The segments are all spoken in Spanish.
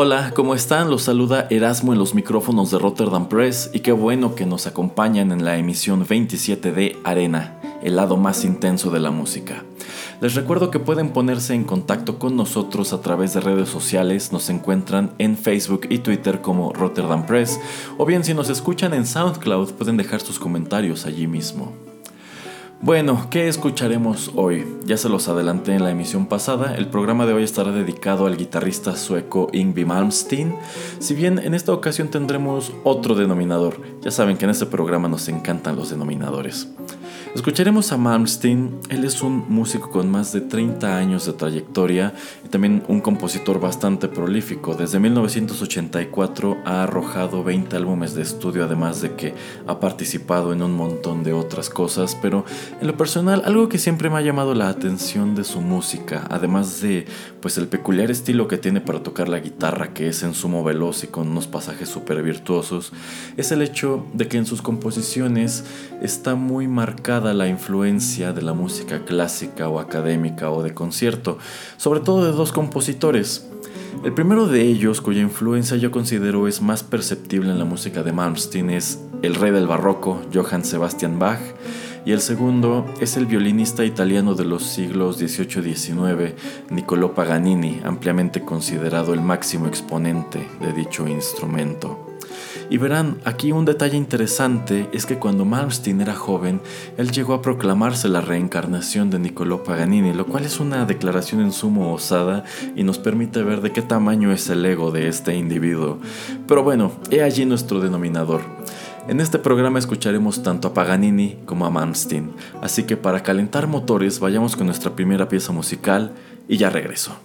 Hola, ¿cómo están? Los saluda Erasmo en los micrófonos de Rotterdam Press y qué bueno que nos acompañan en la emisión 27 de Arena, el lado más intenso de la música. Les recuerdo que pueden ponerse en contacto con nosotros a través de redes sociales, nos encuentran en Facebook y Twitter como Rotterdam Press, o bien si nos escuchan en SoundCloud pueden dejar sus comentarios allí mismo. Bueno, ¿qué escucharemos hoy? Ya se los adelanté en la emisión pasada, el programa de hoy estará dedicado al guitarrista sueco Ingvi Malmsteen, si bien en esta ocasión tendremos otro denominador, ya saben que en este programa nos encantan los denominadores. Escucharemos a Malmsteen, él es un músico con más de 30 años de trayectoria y también un compositor bastante prolífico. Desde 1984 ha arrojado 20 álbumes de estudio, además de que ha participado en un montón de otras cosas, pero en lo personal algo que siempre me ha llamado la atención de su música, además de pues el peculiar estilo que tiene para tocar la guitarra, que es en sumo veloz y con unos pasajes súper virtuosos, es el hecho de que en sus composiciones está muy marcado la influencia de la música clásica o académica o de concierto, sobre todo de dos compositores. El primero de ellos, cuya influencia yo considero es más perceptible en la música de Malmsteen, es el rey del barroco, Johann Sebastian Bach, y el segundo es el violinista italiano de los siglos XVIII y XIX, Niccolò Paganini, ampliamente considerado el máximo exponente de dicho instrumento. Y verán, aquí un detalle interesante es que cuando Malmsteen era joven, él llegó a proclamarse la reencarnación de Niccolò Paganini, lo cual es una declaración en sumo osada y nos permite ver de qué tamaño es el ego de este individuo. Pero bueno, he allí nuestro denominador. En este programa escucharemos tanto a Paganini como a Malmsteen, así que para calentar motores vayamos con nuestra primera pieza musical y ya regreso.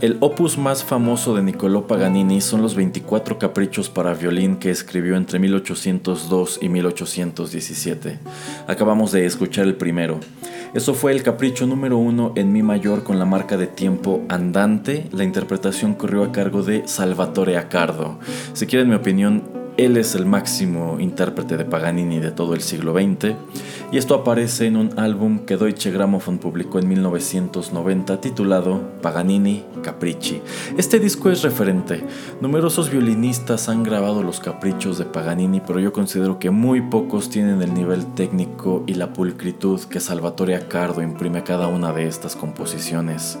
El opus más famoso de Niccolò Paganini son los 24 caprichos para violín que escribió entre 1802 y 1817. Acabamos de escuchar el primero. Eso fue el capricho número uno en Mi mayor con la marca de tiempo andante. La interpretación corrió a cargo de Salvatore Accardo. Si quieren mi opinión, él es el máximo intérprete de Paganini de todo el siglo XX y esto aparece en un álbum que Deutsche Grammophon publicó en 1990 titulado Paganini Capricci. Este disco es referente. Numerosos violinistas han grabado los caprichos de Paganini, pero yo considero que muy pocos tienen el nivel técnico y la pulcritud que Salvatore Accardo imprime a cada una de estas composiciones.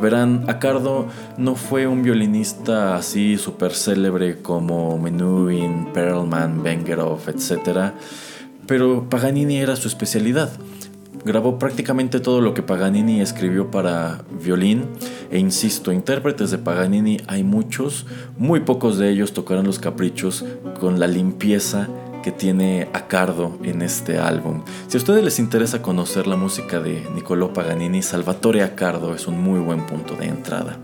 Verán, Accardo no fue un violinista así súper célebre como Menuhin, Perlman, Bengerov, etc., pero Paganini era su especialidad. Grabó prácticamente todo lo que Paganini escribió para violín e insisto, intérpretes de Paganini hay muchos, muy pocos de ellos tocaron los caprichos con la limpieza que tiene Accardo en este álbum. Si a ustedes les interesa conocer la música de Niccolò Paganini, Salvatore Accardo es un muy buen punto de entrada.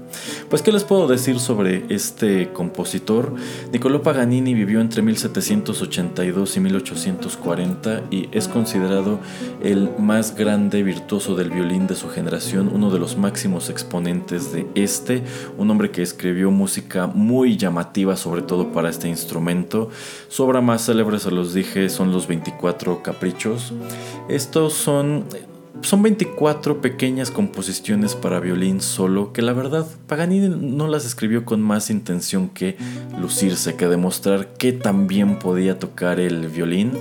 Pues, ¿qué les puedo decir sobre este compositor? Niccolò Paganini vivió entre 1782 y 1840 y es considerado el más grande virtuoso del violín de su generación, uno de los máximos exponentes de este, un hombre que escribió música muy llamativa, sobre todo para este instrumento. Su obra más célebre, se los dije, son los 24 caprichos. Estos son son 24 pequeñas composiciones para violín solo que la verdad Paganini no las escribió con más intención que lucirse, que demostrar que también podía tocar el violín.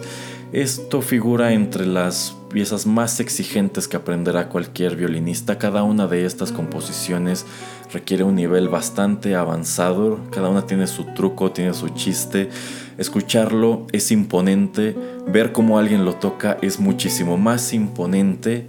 Esto figura entre las piezas más exigentes que aprenderá cualquier violinista. Cada una de estas composiciones requiere un nivel bastante avanzado, cada una tiene su truco, tiene su chiste. Escucharlo es imponente, ver cómo alguien lo toca es muchísimo más imponente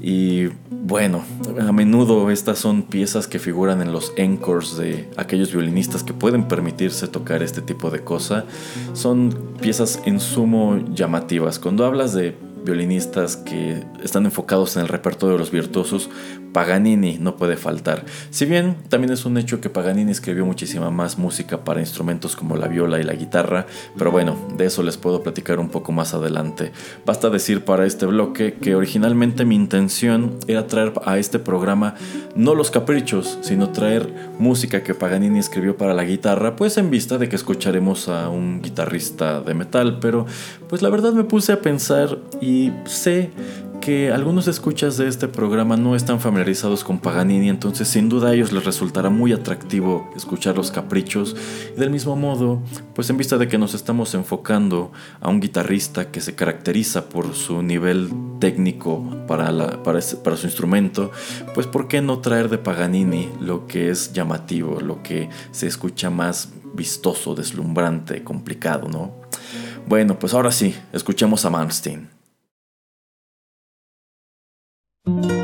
y bueno, a menudo estas son piezas que figuran en los encores de aquellos violinistas que pueden permitirse tocar este tipo de cosa. Son piezas en sumo llamativas. Cuando hablas de violinistas que están enfocados en el repertorio de los virtuosos, Paganini no puede faltar. Si bien también es un hecho que Paganini escribió muchísima más música para instrumentos como la viola y la guitarra, pero bueno, de eso les puedo platicar un poco más adelante. Basta decir para este bloque que originalmente mi intención era traer a este programa no los caprichos, sino traer música que Paganini escribió para la guitarra, pues en vista de que escucharemos a un guitarrista de metal, pero pues la verdad me puse a pensar y sé que algunos escuchas de este programa no están familiarizados con Paganini, entonces sin duda a ellos les resultará muy atractivo escuchar los caprichos. Y del mismo modo, pues en vista de que nos estamos enfocando a un guitarrista que se caracteriza por su nivel técnico para, la, para, su instrumento, pues ¿por qué no traer de Paganini lo que es llamativo, lo que se escucha más vistoso, deslumbrante, complicado, ¿no? Bueno, pues ahora sí, escuchemos a Malmsteen.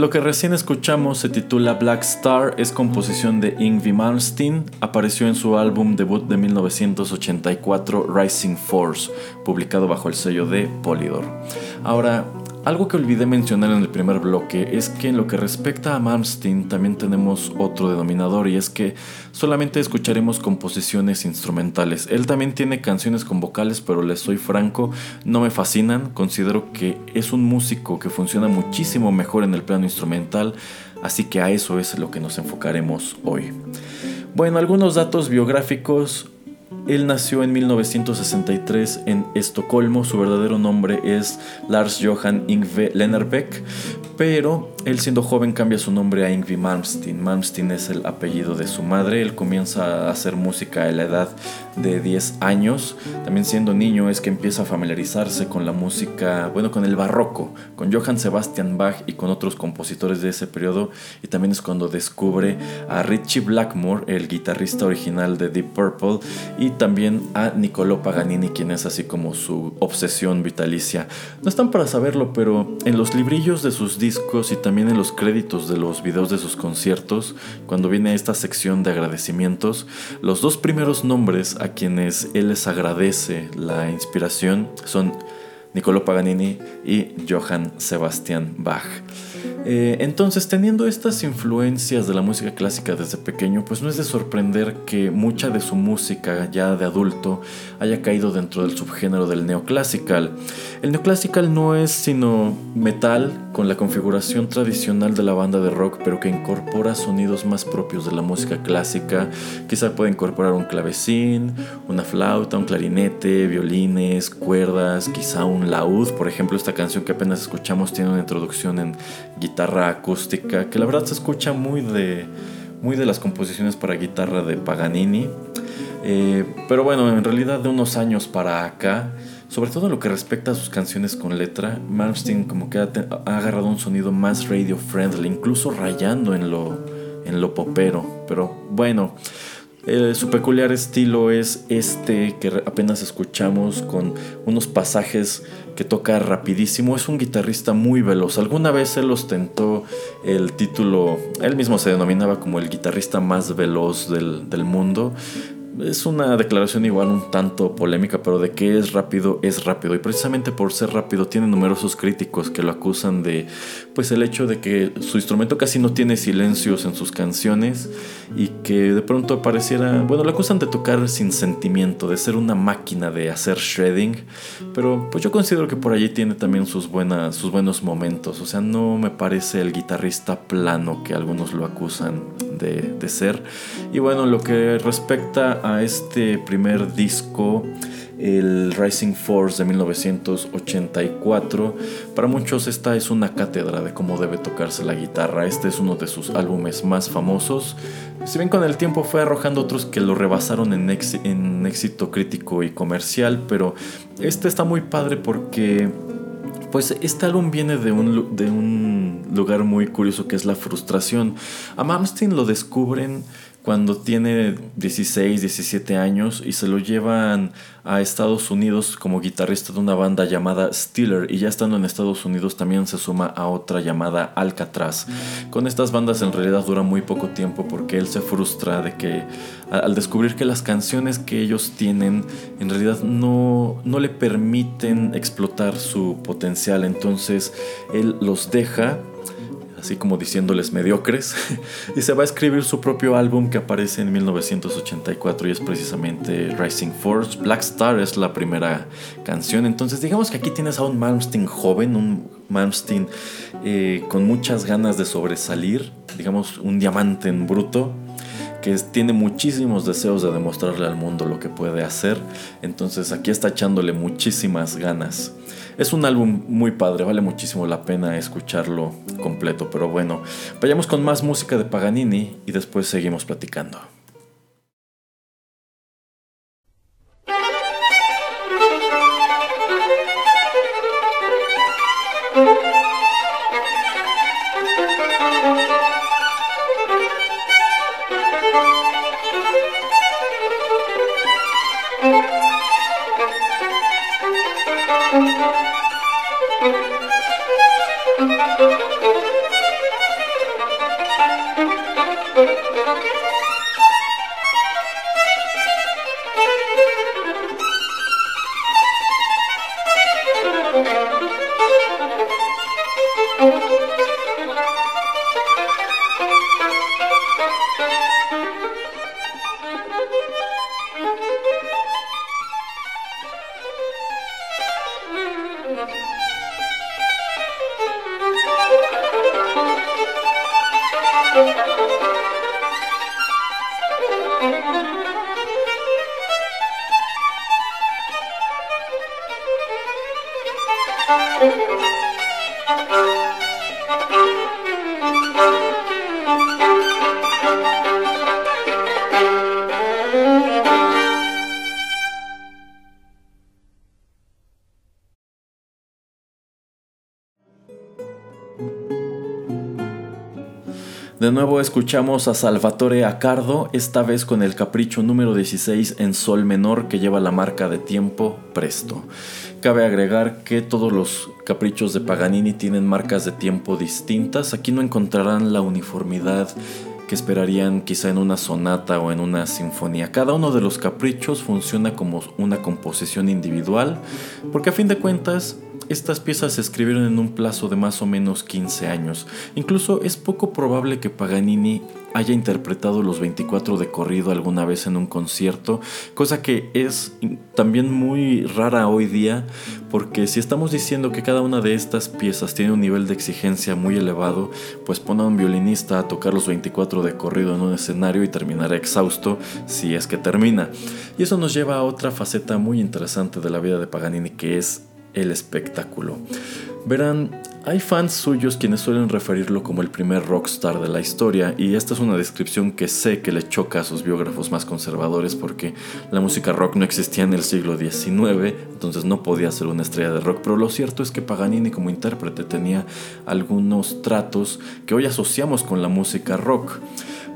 Lo que recién escuchamos se titula Black Star, es composición de Yngwie Malmsteen, apareció en su álbum debut de 1984 Rising Force, publicado bajo el sello de Polydor. Ahora, algo que olvidé mencionar en el primer bloque es que en lo que respecta a Malmsteen también tenemos otro denominador y es que solamente escucharemos composiciones instrumentales. Él también tiene canciones con vocales, pero les soy franco, no me fascinan. Considero que es un músico que funciona muchísimo mejor en el plano instrumental, así que a eso es lo que nos enfocaremos hoy. Bueno, algunos datos biográficos. Él nació en 1963 en Estocolmo, su verdadero nombre es Lars Johan Ingve Lennerbeck, pero él siendo joven cambia su nombre a Yngwie Malmsteen. Malmsteen es el apellido de su madre. Él comienza a hacer música a la edad de 10 años. También siendo niño es que empieza a familiarizarse con la música, bueno, con el barroco, con Johann Sebastian Bach y con otros compositores de ese periodo. Y también es cuando descubre a Richie Blackmore, el guitarrista original de Deep Purple, y también a Niccolò Paganini, quien es así como su obsesión vitalicia. No están para saberlo, pero en los librillos de sus discos y también también en los créditos de los videos de sus conciertos, cuando viene esta sección de agradecimientos, los dos primeros nombres a quienes él les agradece la inspiración son Niccolò Paganini y Johann Sebastian Bach. Eh, entonces, teniendo estas influencias de la música clásica desde pequeño, pues no es de sorprender que mucha de su música ya de adulto haya caído dentro del subgénero del neoclásical. El neoclásical no es sino metal con la configuración tradicional de la banda de rock, pero que incorpora sonidos más propios de la música clásica. Quizá puede incorporar un clavecín, una flauta, un clarinete, violines, cuerdas, quizá un laúd. Por ejemplo, esta canción que apenas escuchamos tiene una introducción en guitarra acústica, que la verdad se escucha muy de, muy de las composiciones para guitarra de Paganini. Eh, pero bueno, en realidad de unos años para acá, sobre todo en lo que respecta a sus canciones con letra, Malmsteen como que ha, agarrado un sonido más radio friendly, incluso rayando en lo, en lo popero. Pero bueno, su peculiar estilo es este que apenas escuchamos con unos pasajes que toca rapidísimo. Es un guitarrista muy veloz. Alguna vez él ostentó el título, él mismo se denominaba como el guitarrista más veloz del, del mundo es una declaración igual un tanto polémica, pero de que es rápido, es rápido. Y precisamente por ser rápido tiene numerosos críticos que lo acusan de pues el hecho de que su instrumento casi no tiene silencios en sus canciones y que de pronto pareciera, bueno, lo acusan de tocar sin sentimiento, de ser una máquina de hacer shredding, pero pues yo considero que por allí tiene también sus buenas sus buenos momentos, o sea, no me parece el guitarrista plano que algunos lo acusan de, de ser. Y bueno, lo que respecta este primer disco, el Rising Force de 1984. Para muchos esta es una cátedra de cómo debe tocarse la guitarra. Este es uno de sus álbumes más famosos. Si bien con el tiempo fue arrojando otros que lo rebasaron en, en éxito crítico y comercial, pero este está muy padre porque pues este álbum viene de un, de un lugar muy curioso que es la frustración. A Malmsteen lo descubren cuando tiene 16, 17 años y se lo llevan a Estados Unidos como guitarrista de una banda llamada Steeler y ya estando en Estados Unidos también se suma a otra llamada Alcatraz. Con estas bandas en realidad dura muy poco tiempo porque él se frustra de que al descubrir que las canciones que ellos tienen en realidad no, no le permiten explotar su potencial, entonces él los deja así como diciéndoles mediocres, y se va a escribir su propio álbum que aparece en 1984 y es precisamente Rising Force. Black Star es la primera canción, entonces digamos que aquí tienes a un Malmsteen joven, un Malmsteen eh, con muchas ganas de sobresalir, digamos un diamante en bruto que tiene muchísimos deseos de demostrarle al mundo lo que puede hacer. Entonces aquí está echándole muchísimas ganas. Es un álbum muy padre, vale muchísimo la pena escucharlo completo. Pero bueno, vayamos con más música de Paganini y después seguimos platicando. De nuevo escuchamos a Salvatore Accardo, esta vez con el capricho número 16 en sol menor que lleva la marca de tiempo presto. Cabe agregar que todos los caprichos de Paganini tienen marcas de tiempo distintas, aquí no encontrarán la uniformidad que esperarían quizá en una sonata o en una sinfonía. Cada uno de los caprichos funciona como una composición individual, porque a fin de cuentas estas piezas se escribieron en un plazo de más o menos 15 años. Incluso es poco probable que Paganini haya interpretado los 24 de corrido alguna vez en un concierto, cosa que es también muy rara hoy día, porque si estamos diciendo que cada una de estas piezas tiene un nivel de exigencia muy elevado, pues pone a un violinista a tocar los 24 de corrido en un escenario y terminará exhausto si es que termina. Y eso nos lleva a otra faceta muy interesante de la vida de Paganini, que es el espectáculo. Verán, hay fans suyos quienes suelen referirlo como el primer rockstar de la historia y esta es una descripción que sé que le choca a sus biógrafos más conservadores porque la música rock no existía en el siglo XIX, entonces no podía ser una estrella de rock, pero lo cierto es que Paganini como intérprete tenía algunos tratos que hoy asociamos con la música rock.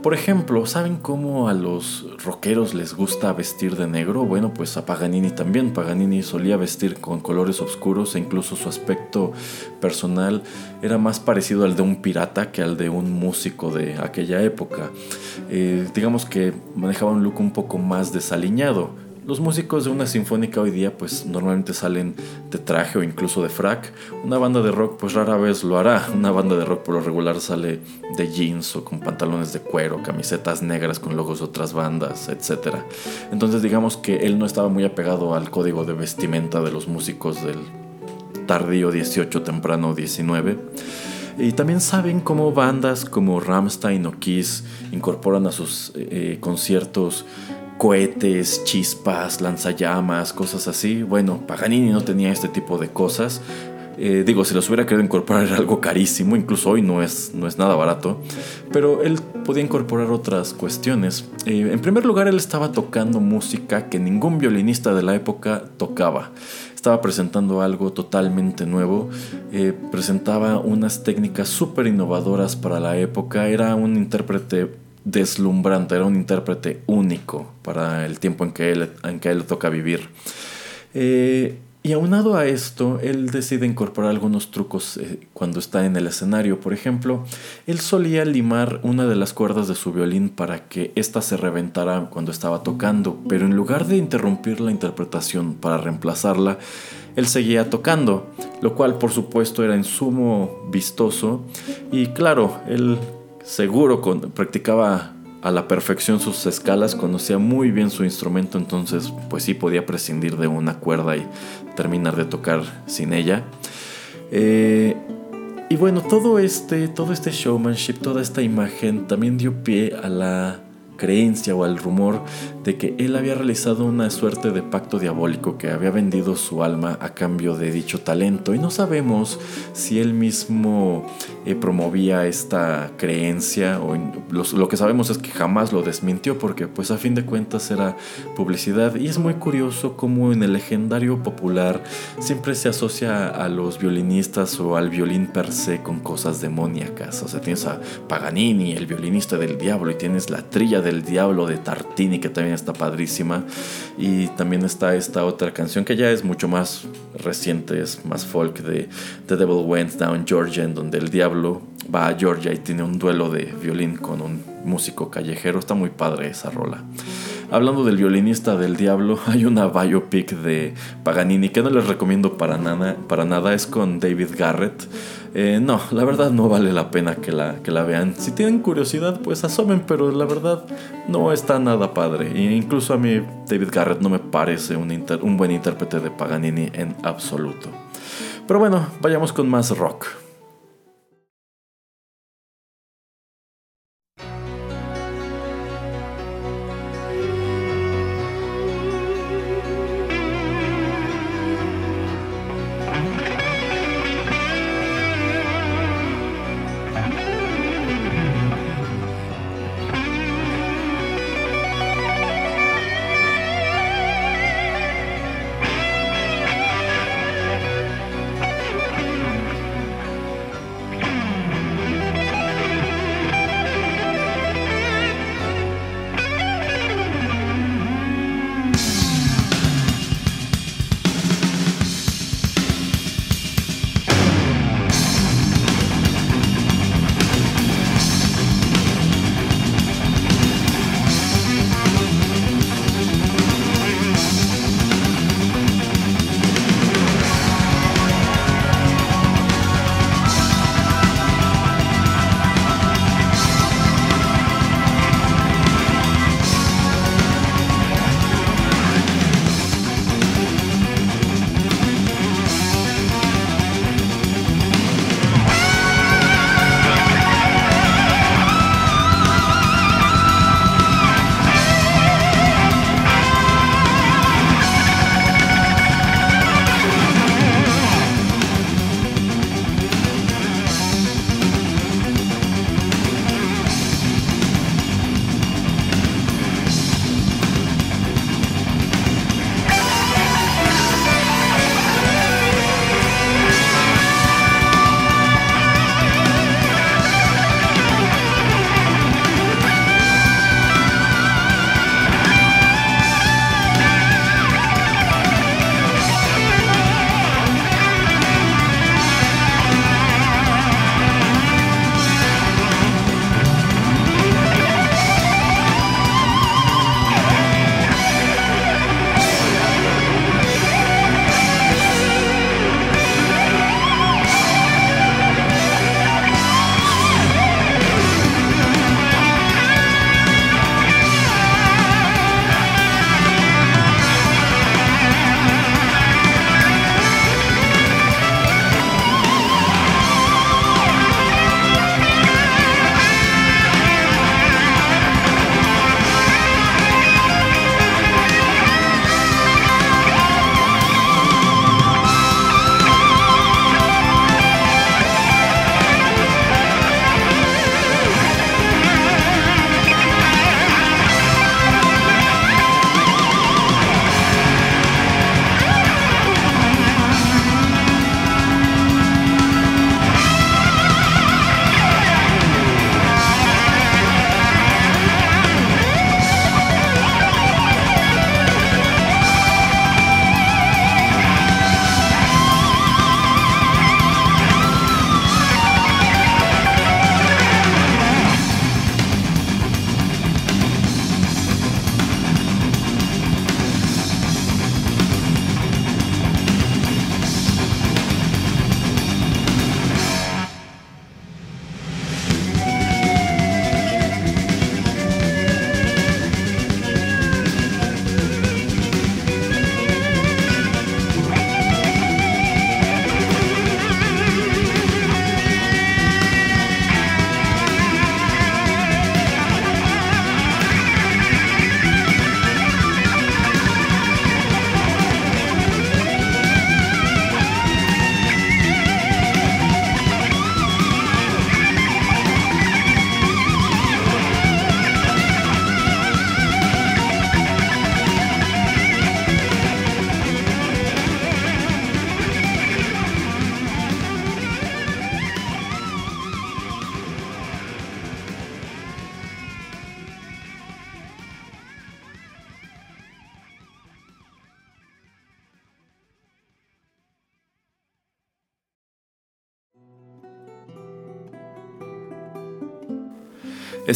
Por ejemplo, ¿saben cómo a los rockeros les gusta vestir de negro? Bueno, pues a Paganini también. Paganini solía vestir con colores oscuros e incluso su aspecto personal era más parecido al de un pirata que al de un músico de aquella época. Eh, digamos que manejaba un look un poco más desaliñado. Los músicos de una sinfónica hoy día pues normalmente salen de traje o incluso de frac. Una banda de rock pues rara vez lo hará. Una banda de rock por lo regular sale de jeans o con pantalones de cuero, camisetas negras con logos de otras bandas, etc. Entonces digamos que él no estaba muy apegado al código de vestimenta de los músicos del tardío 18, temprano 19. Y también saben cómo bandas como Rammstein o Kiss incorporan a sus eh, conciertos cohetes, chispas, lanzallamas, cosas así. Bueno, Paganini no tenía este tipo de cosas. Eh, digo, si los hubiera querido incorporar era algo carísimo, incluso hoy no es, no es nada barato, pero él podía incorporar otras cuestiones. Eh, en primer lugar, él estaba tocando música que ningún violinista de la época tocaba. Estaba presentando algo totalmente nuevo, eh, presentaba unas técnicas súper innovadoras para la época, era un intérprete deslumbrante, era un intérprete único para el tiempo en que él, en que él toca vivir. Eh, y aunado a esto, él decide incorporar algunos trucos eh, cuando está en el escenario. Por ejemplo, él solía limar una de las cuerdas de su violín para que ésta se reventara cuando estaba tocando, pero en lugar de interrumpir la interpretación para reemplazarla, él seguía tocando, lo cual por supuesto era en sumo vistoso y claro, él seguro practicaba a la perfección sus escalas, conocía muy bien su instrumento, entonces pues sí podía prescindir de una cuerda y terminar de tocar sin ella. Eh, y bueno, todo este, todo este showmanship, toda esta imagen también dio pie a la creencia o al rumor de que él había realizado una suerte de pacto diabólico que había vendido su alma a cambio de dicho talento y no sabemos si él mismo eh, promovía esta creencia o lo que sabemos es que jamás lo desmintió porque pues a fin de cuentas era publicidad y es muy curioso cómo en el legendario popular siempre se asocia a los violinistas o al violín per se con cosas demoníacas o sea tienes a Paganini el violinista del diablo y tienes la trilla del Diablo de Tartini, que también está padrísima. Y también está esta otra canción que ya es mucho más reciente, es más folk de The Devil Went Down Georgia, en donde el diablo va a Georgia y tiene un duelo de violín con un músico callejero. Está muy padre esa rola. Hablando del violinista del diablo, hay una biopic de Paganini que no les recomiendo para nada, para nada es con David Garrett. Eh, no, la verdad no vale la pena que la, que la vean. Si tienen curiosidad, pues asomen, pero la verdad no está nada padre. E incluso a mí David Garrett no me parece un buen intérprete de Paganini en absoluto. Pero bueno, vayamos con más rock.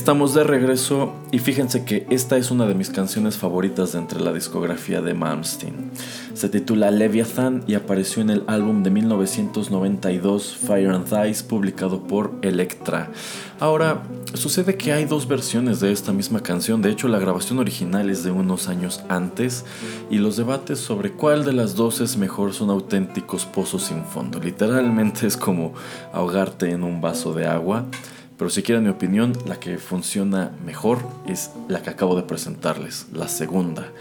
Estamos de regreso y fíjense que esta es una de mis canciones favoritas de entre la discografía de Malmsteen. Se titula Leviathan y apareció en el álbum de 1992 Fire and Ice publicado por Elektra. Ahora, sucede que hay dos versiones de esta misma canción, de hecho la grabación original es de unos años antes y los debates sobre cuál de las dos es mejor son auténticos pozos sin fondo. Literalmente es como ahogarte en un vaso de agua. Pero si quieren mi opinión, la que funciona mejor es la que acabo de presentarles, la segunda.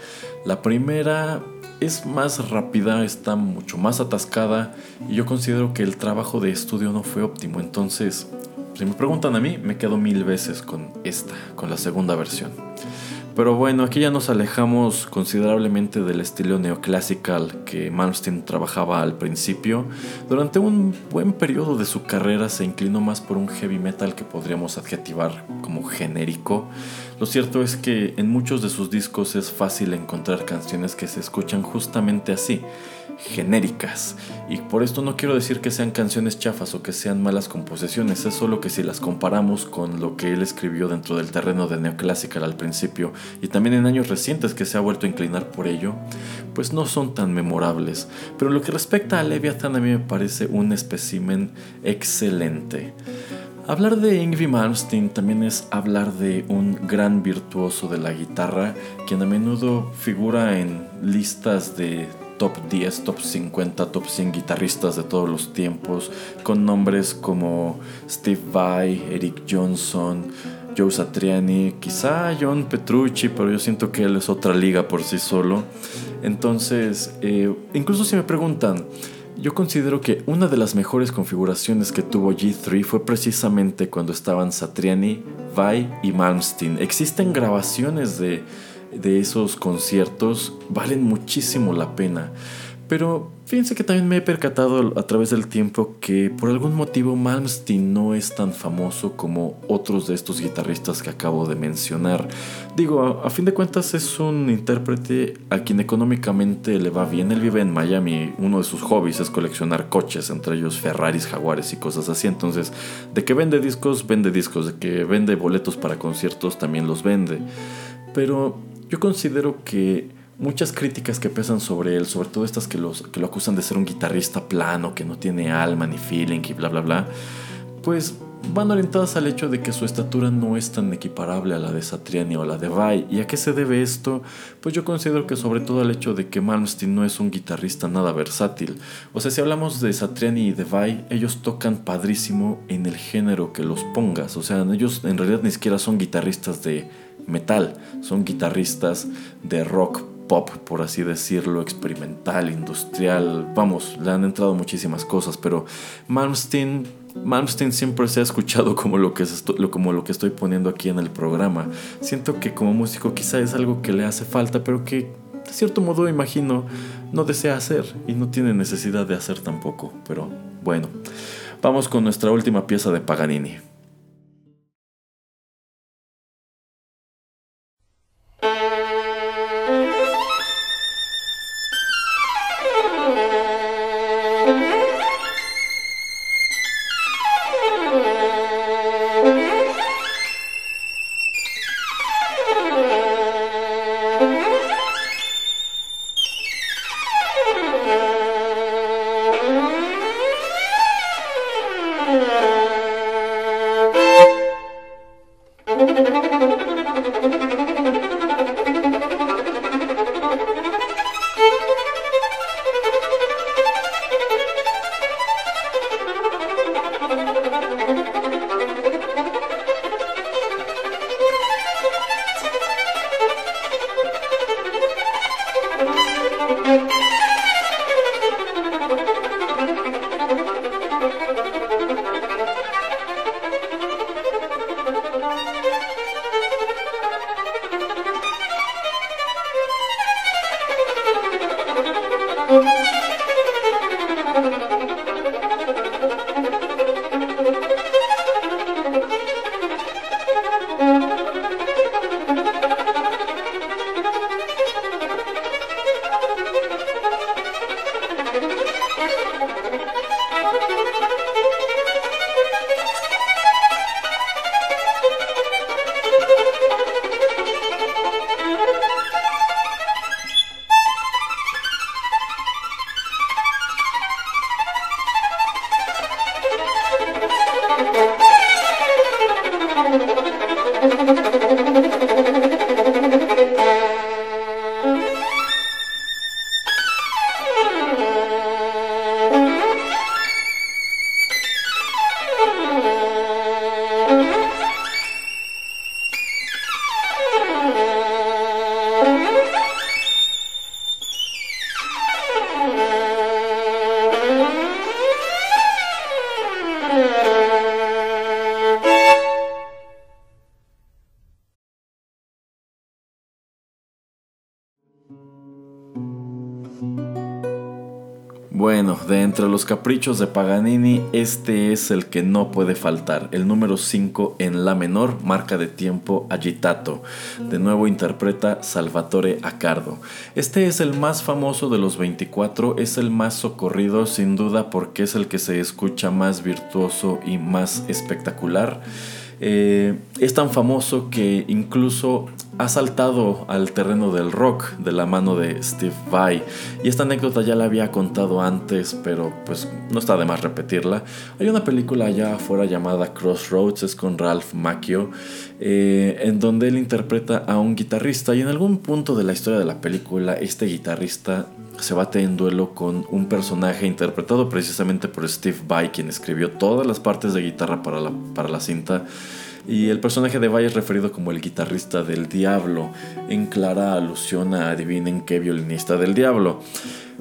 La primera es más rápida, está mucho más atascada y yo considero que el trabajo de estudio no fue óptimo. Entonces, si me preguntan a mí, me quedo mil veces con esta, con la segunda versión. Pero bueno, aquí ya nos alejamos considerablemente del estilo neoclassical que Malmsteen trabajaba al principio. Durante un buen periodo de su carrera se inclinó más por un heavy metal que podríamos adjetivar como genérico. Lo cierto es que en muchos de sus discos es fácil encontrar canciones que se escuchan justamente así genéricas. Y por esto no quiero decir que sean canciones chafas o que sean malas composiciones, es solo que si las comparamos con lo que él escribió dentro del terreno de neoclásica al principio y también en años recientes que se ha vuelto a inclinar por ello, pues no son tan memorables. Pero lo que respecta a Leviathan a mí me parece un espécimen excelente. Hablar de Yngwie Malmsteen también es hablar de un gran virtuoso de la guitarra, quien a menudo figura en listas de top 10, top 50, top 100 guitarristas de todos los tiempos, con nombres como Steve Vai, Eric Johnson, Joe Satriani, quizá John Petrucci, pero yo siento que él es otra liga por sí solo. Entonces, eh, incluso si me preguntan, yo considero que una de las mejores configuraciones que tuvo G3 fue precisamente cuando estaban Satriani, Vai y Malmsteen. Existen grabaciones de de esos conciertos valen muchísimo la pena. Pero fíjense que también me he percatado a través del tiempo que por algún motivo Malmsteen no es tan famoso como otros de estos guitarristas que acabo de mencionar. Digo, a, fin de cuentas es un intérprete a quien económicamente le va bien. Él vive en Miami, uno de sus hobbies es coleccionar coches, entre ellos Ferraris, Jaguares y cosas así. Entonces, de que vende discos, vende discos, de que vende boletos para conciertos, también los vende. Pero yo considero que muchas críticas que pesan sobre él, sobre todo estas que, los, que lo acusan de ser un guitarrista plano, que no tiene alma ni feeling y bla bla bla, pues van orientadas al hecho de que su estatura no es tan equiparable a la de Satriani o la de Vai. ¿Y a qué se debe esto? Pues yo considero que sobre todo al hecho de que Malmsteen no es un guitarrista nada versátil. O sea, si hablamos de Satriani y de Vai, ellos tocan padrísimo en el género que los pongas. O sea, ellos en realidad ni siquiera son guitarristas de metal, son guitarristas de rock pop, por así decirlo, experimental, industrial, vamos, le han entrado muchísimas cosas, pero Malmsteen, Malmsteen siempre se ha escuchado como lo, que como lo que estoy poniendo aquí en el programa. Siento que como músico quizá es algo que le hace falta, pero que de cierto modo imagino no desea hacer y no tiene necesidad de hacer tampoco, pero bueno, vamos con nuestra última pieza de Paganini. Entre los caprichos de Paganini, este es el que no puede faltar. El número 5 en La menor, marca de tiempo Agitato. De nuevo interpreta Salvatore Accardo. Este es el más famoso de los 24, es el más socorrido sin duda porque es el que se escucha más virtuoso y más espectacular. Eh, es tan famoso que incluso ha saltado al terreno del rock de la mano de Steve Vai. Y esta anécdota ya la había contado antes, pero pues no está de más repetirla. Hay una película allá afuera llamada Crossroads, es con Ralph Macchio, eh, en donde él interpreta a un guitarrista y en algún punto de la historia de la película este guitarrista se bate en duelo con un personaje interpretado precisamente por Steve Vai, quien escribió todas las partes de guitarra para la, para la cinta. Y el personaje de Vai es referido como el guitarrista del diablo, en clara alusión a adivinen qué violinista del diablo.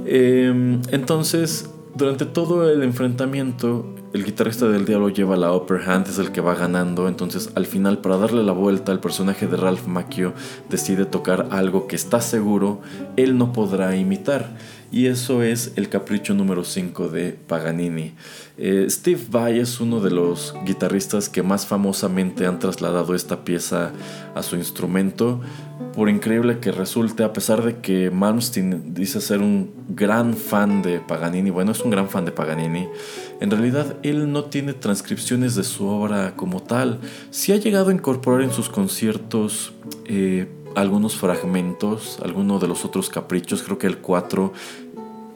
Em, entonces, durante todo el enfrentamiento, el guitarrista del diablo lleva la upper hand, es el que va ganando. Entonces, al final, para darle la vuelta, el personaje de Ralph Macchio decide tocar algo que está seguro él no podrá imitar. Y eso es el capricho número 5 de Paganini. Eh, Steve Vai es uno de los guitarristas que más famosamente han trasladado esta pieza a su instrumento. Por increíble que resulte, a pesar de que Malmsteen dice ser un gran fan de Paganini, bueno, es un gran fan de Paganini, en realidad él no tiene transcripciones de su obra como tal. Sí ha llegado a incorporar en sus conciertos eh, algunos fragmentos, algunos de los otros caprichos, creo que el 4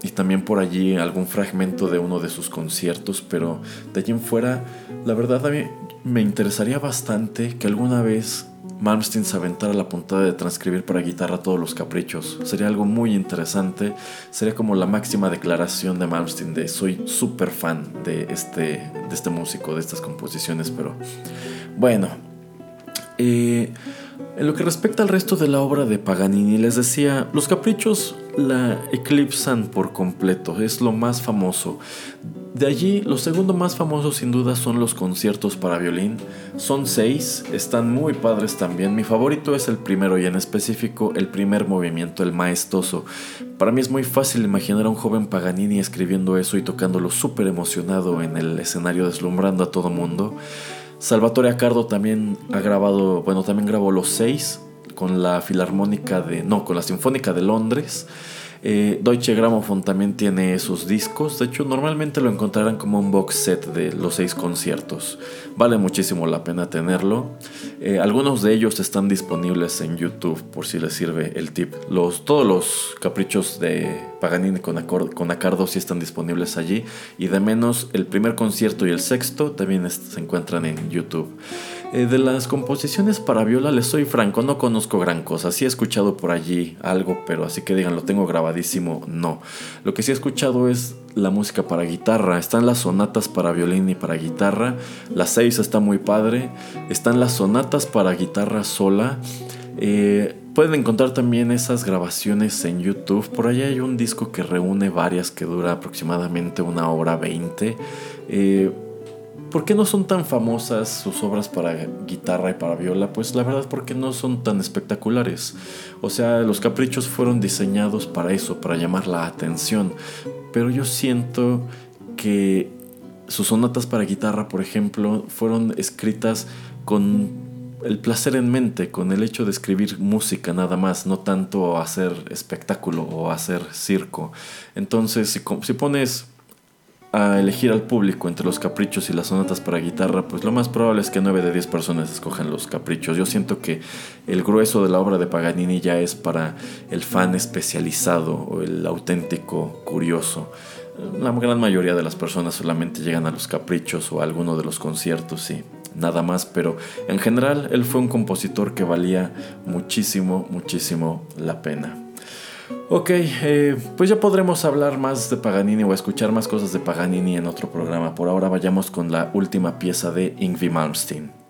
y también por allí algún fragmento de uno de sus conciertos, pero de allí en fuera, la verdad a mí me interesaría bastante que alguna vez Malmsteen se aventara la puntada de transcribir para guitarra todos los caprichos. Sería algo muy interesante, sería como la máxima declaración de Malmsteen de soy súper fan de este, de este músico, de estas composiciones, pero bueno. En lo que respecta al resto de la obra de Paganini, les decía, los caprichos la eclipsan por completo, es lo más famoso. De allí, lo segundo más famoso sin duda son los conciertos para violín. Son seis, están muy padres también. Mi favorito es el primero y en específico el primer movimiento, el maestoso. Para mí es muy fácil imaginar a un joven Paganini escribiendo eso y tocándolo súper emocionado en el escenario deslumbrando a todo mundo. Salvatore Accardo también ha grabado, bueno, también grabó los seis con la Filarmónica de, no, con la Sinfónica de Londres. Eh, Deutsche Grammophon también tiene esos discos. De hecho, normalmente lo encontrarán como un box set de los seis conciertos. Vale muchísimo la pena tenerlo. Eh, algunos de ellos están disponibles en YouTube por si les sirve el tip. Los, todos los caprichos de Paganini con, con Acardo sí están disponibles allí. Y de menos, el primer concierto y el sexto también se encuentran en YouTube. Eh, de las composiciones para viola, les soy franco, no conozco gran cosa. Sí he escuchado por allí algo, pero así que digan, lo tengo grabadísimo, no. Lo que sí he escuchado es la música para guitarra. Están las sonatas para violín y para guitarra. La 6 está muy padre. Están las sonatas para guitarra sola. Eh, pueden encontrar también esas grabaciones en YouTube. Por allá hay un disco que reúne varias que dura aproximadamente una hora 20. Eh, ¿Por qué no son tan famosas sus obras para guitarra y para viola? Pues la verdad porque no son tan espectaculares. O sea, los caprichos fueron diseñados para eso, para llamar la atención. Pero yo siento que sus sonatas para guitarra, por ejemplo, fueron escritas con el placer en mente, con el hecho de escribir música nada más, no tanto hacer espectáculo o hacer circo. Entonces, si, si pones a elegir al público entre los caprichos y las sonatas para guitarra, pues lo más probable es que 9 de 10 personas escojan los caprichos. Yo siento que el grueso de la obra de Paganini ya es para el fan especializado o el auténtico curioso. La gran mayoría de las personas solamente llegan a los caprichos o a alguno de los conciertos y nada más, pero en general él fue un compositor que valía muchísimo, muchísimo la pena. Ok, eh, pues ya podremos hablar más de Paganini o escuchar más cosas de Paganini en otro programa. Por ahora vayamos con la última pieza de Ingvi Malmsteen.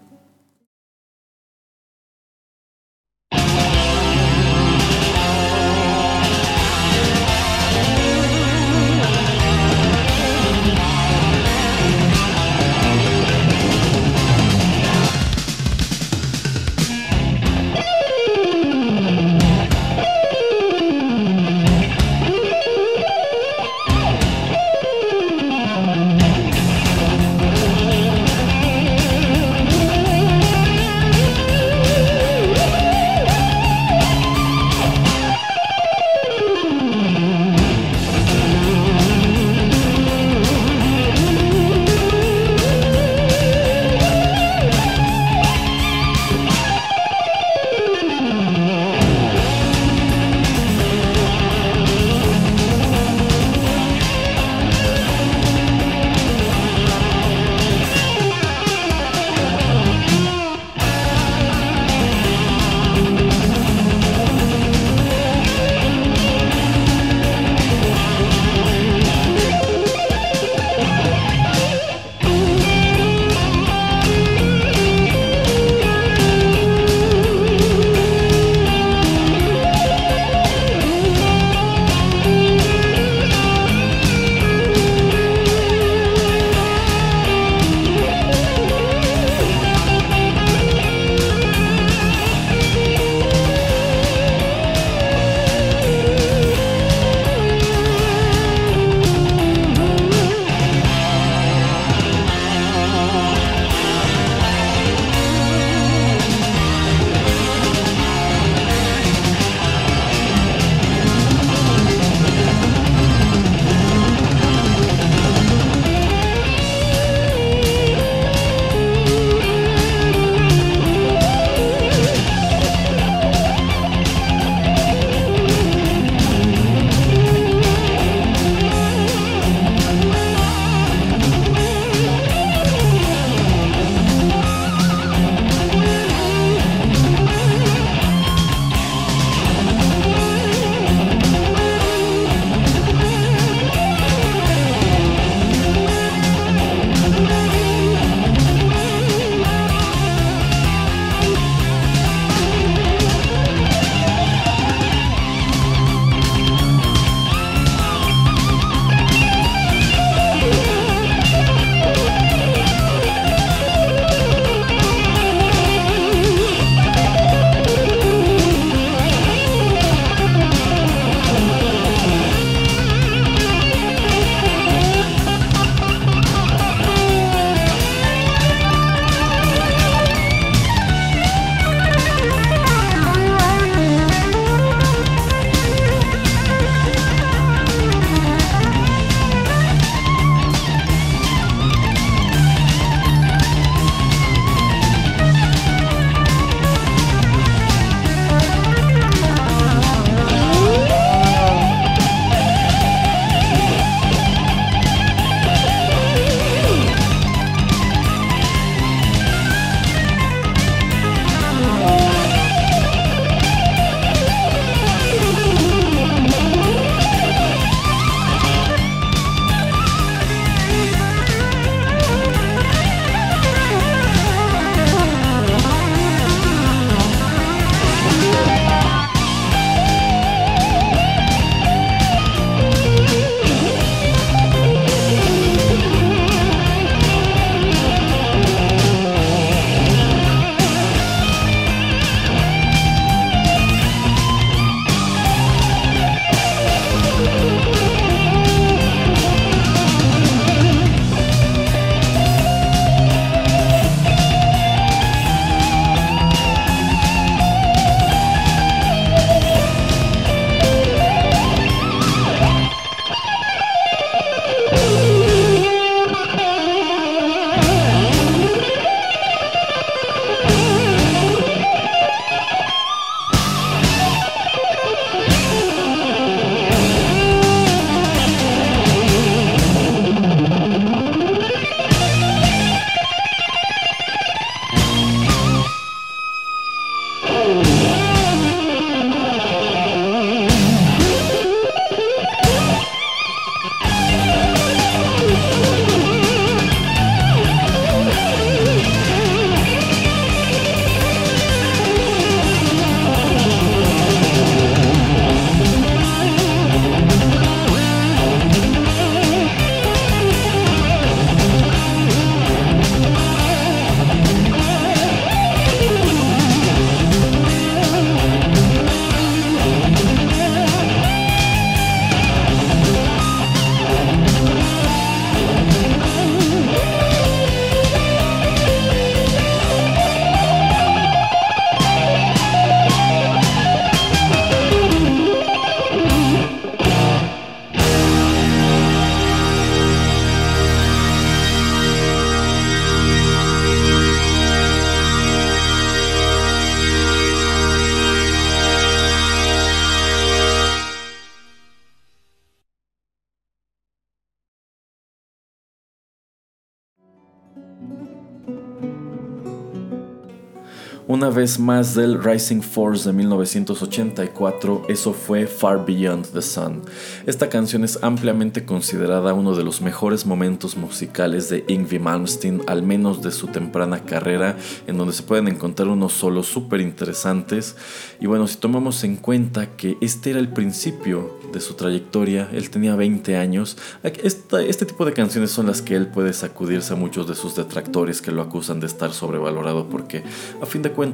Una vez más del Rising Force de 1984, eso fue Far Beyond the Sun. Esta canción es ampliamente considerada uno de los mejores momentos musicales de Yngwie Malmsteen, al menos de su temprana carrera, en donde se pueden encontrar unos solos súper interesantes. Y bueno, si tomamos en cuenta que este era el principio de su trayectoria, él tenía 20 años, este tipo de canciones son las que él puede sacudirse a muchos de sus detractores que lo acusan de estar sobrevalorado porque a fin de cuentas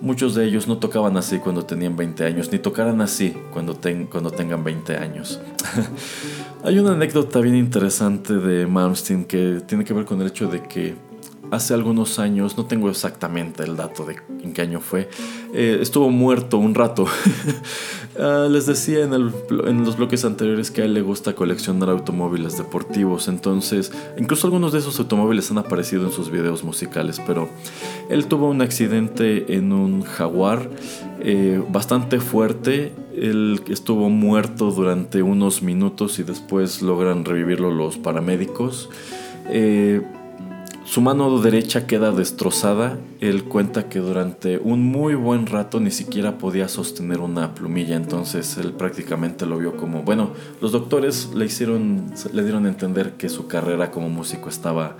muchos de ellos no tocaban así cuando tenían 20 años, ni tocarán así cuando, cuando tengan 20 años. Hay una anécdota bien interesante de Malmsteen que tiene que ver con el hecho de que hace algunos años, no tengo exactamente el dato de en qué año fue, eh, estuvo muerto un rato. Ah, les decía en, los bloques anteriores que a él le gusta coleccionar automóviles deportivos, entonces incluso algunos de esos automóviles han aparecido en sus videos musicales, pero él tuvo un accidente en un jaguar eh, bastante fuerte. Él estuvo muerto durante unos minutos y después logran revivirlo los paramédicos. Eh, su mano derecha queda destrozada. Él cuenta que durante un muy buen rato ni siquiera podía sostener una plumilla, entonces él prácticamente lo vio como, bueno, los doctores le hicieron le dieron a entender que su carrera como músico estaba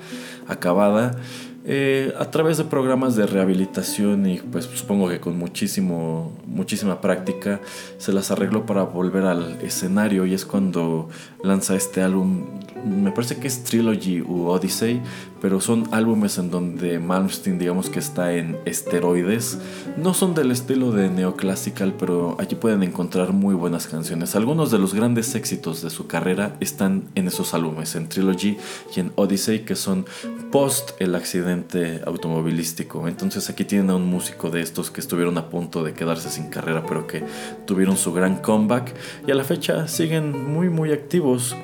acabada. Eh, a través de programas de rehabilitación y pues supongo que con muchísimo, muchísima práctica se las arregló para volver al escenario y es cuando lanza este álbum, me parece que es Trilogy u Odyssey, pero son álbumes en donde Malmsteen digamos que está en esteroides. No son del estilo de neoclassical, pero allí pueden encontrar muy buenas canciones. Algunos de los grandes éxitos de su carrera están en esos álbumes, en Trilogy y en Odyssey, que son post el accidente automovilístico. Entonces aquí tienen a un músico de estos que estuvieron a punto de quedarse sin carrera, pero que tuvieron su gran comeback y a la fecha siguen muy muy activos.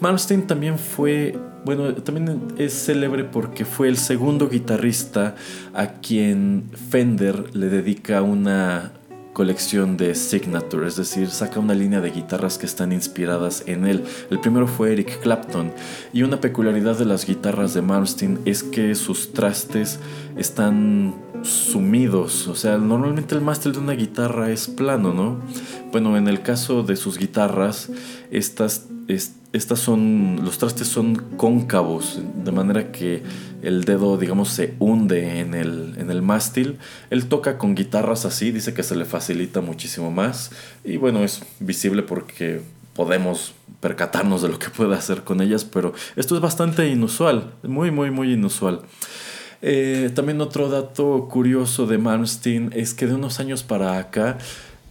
Malmsteen también fue, bueno, también es célebre porque fue el segundo guitarrista a quien Fender le dedica una colección de signature, es decir, saca una línea de guitarras que están inspiradas en él. El primero fue Eric Clapton y una peculiaridad de las guitarras de Malmsteen es que sus trastes están sumidos, o sea, normalmente el mástil de una guitarra es plano, ¿no? Bueno, en el caso de sus guitarras, estas, estas son, los trastes son cóncavos, de manera que el dedo, digamos, se hunde en el, en el mástil. Él toca con guitarras así, dice que se le facilita muchísimo más. Y bueno, es visible porque podemos percatarnos de lo que puede hacer con ellas, pero esto es bastante inusual, muy, muy, muy inusual. Eh, también otro dato curioso de Malmsteen es que de unos años para acá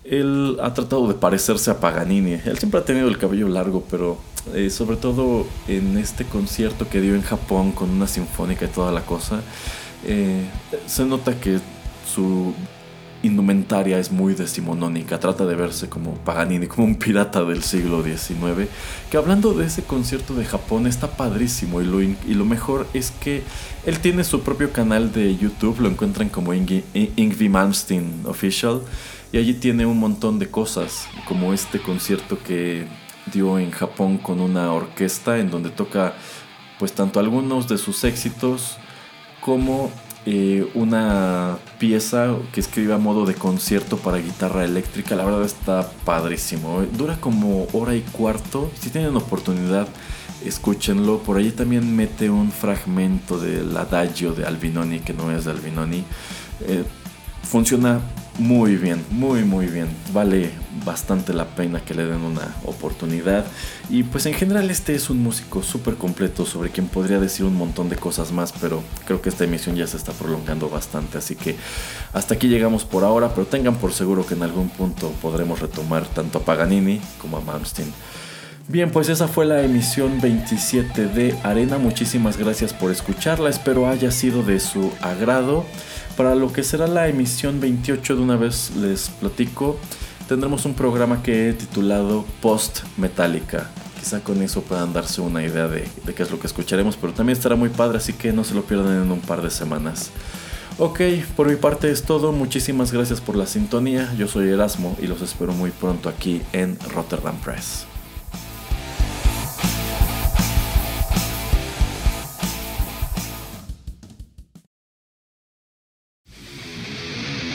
él ha tratado de parecerse a Paganini. Él siempre ha tenido el cabello largo, pero eh, sobre todo en este concierto que dio en Japón con una sinfónica y toda la cosa, eh, se nota que su indumentaria es muy decimonónica, trata de verse como Paganini, como un pirata del siglo XIX, que hablando de ese concierto de Japón está padrísimo y lo, y lo mejor es que él tiene su propio canal de YouTube, lo encuentran como Ingvi Malmsteen Official y allí tiene un montón de cosas, como este concierto que dio en Japón con una orquesta en donde toca pues tanto algunos de sus éxitos como eh, una pieza que escribe a modo de concierto para guitarra eléctrica. La verdad está padrísimo. Dura como hora y cuarto. Si tienen oportunidad, escúchenlo. Por allí también mete un fragmento del adagio de Albinoni, que no es de Albinoni. Eh, funciona muy bien, muy muy bien. Vale bastante la pena que le den una oportunidad. Y pues en general este es un músico súper completo sobre quien podría decir un montón de cosas más, pero creo que esta emisión ya se está prolongando bastante. Así que hasta aquí llegamos por ahora, pero tengan por seguro que en algún punto podremos retomar tanto a Paganini como a Malmsteen. Bien, pues esa fue la emisión 27 de Arena. Muchísimas gracias por escucharla. Espero haya sido de su agrado. Para lo que será la emisión 28 de una vez les platico, tendremos un programa que he titulado Post Metallica. Quizá con eso puedan darse una idea de, qué es lo que escucharemos, pero también estará muy padre, así que no se lo pierdan en un par de semanas. Ok, por mi parte es todo, muchísimas gracias por la sintonía, yo soy Erasmo y los espero muy pronto aquí en Rotterdam Press.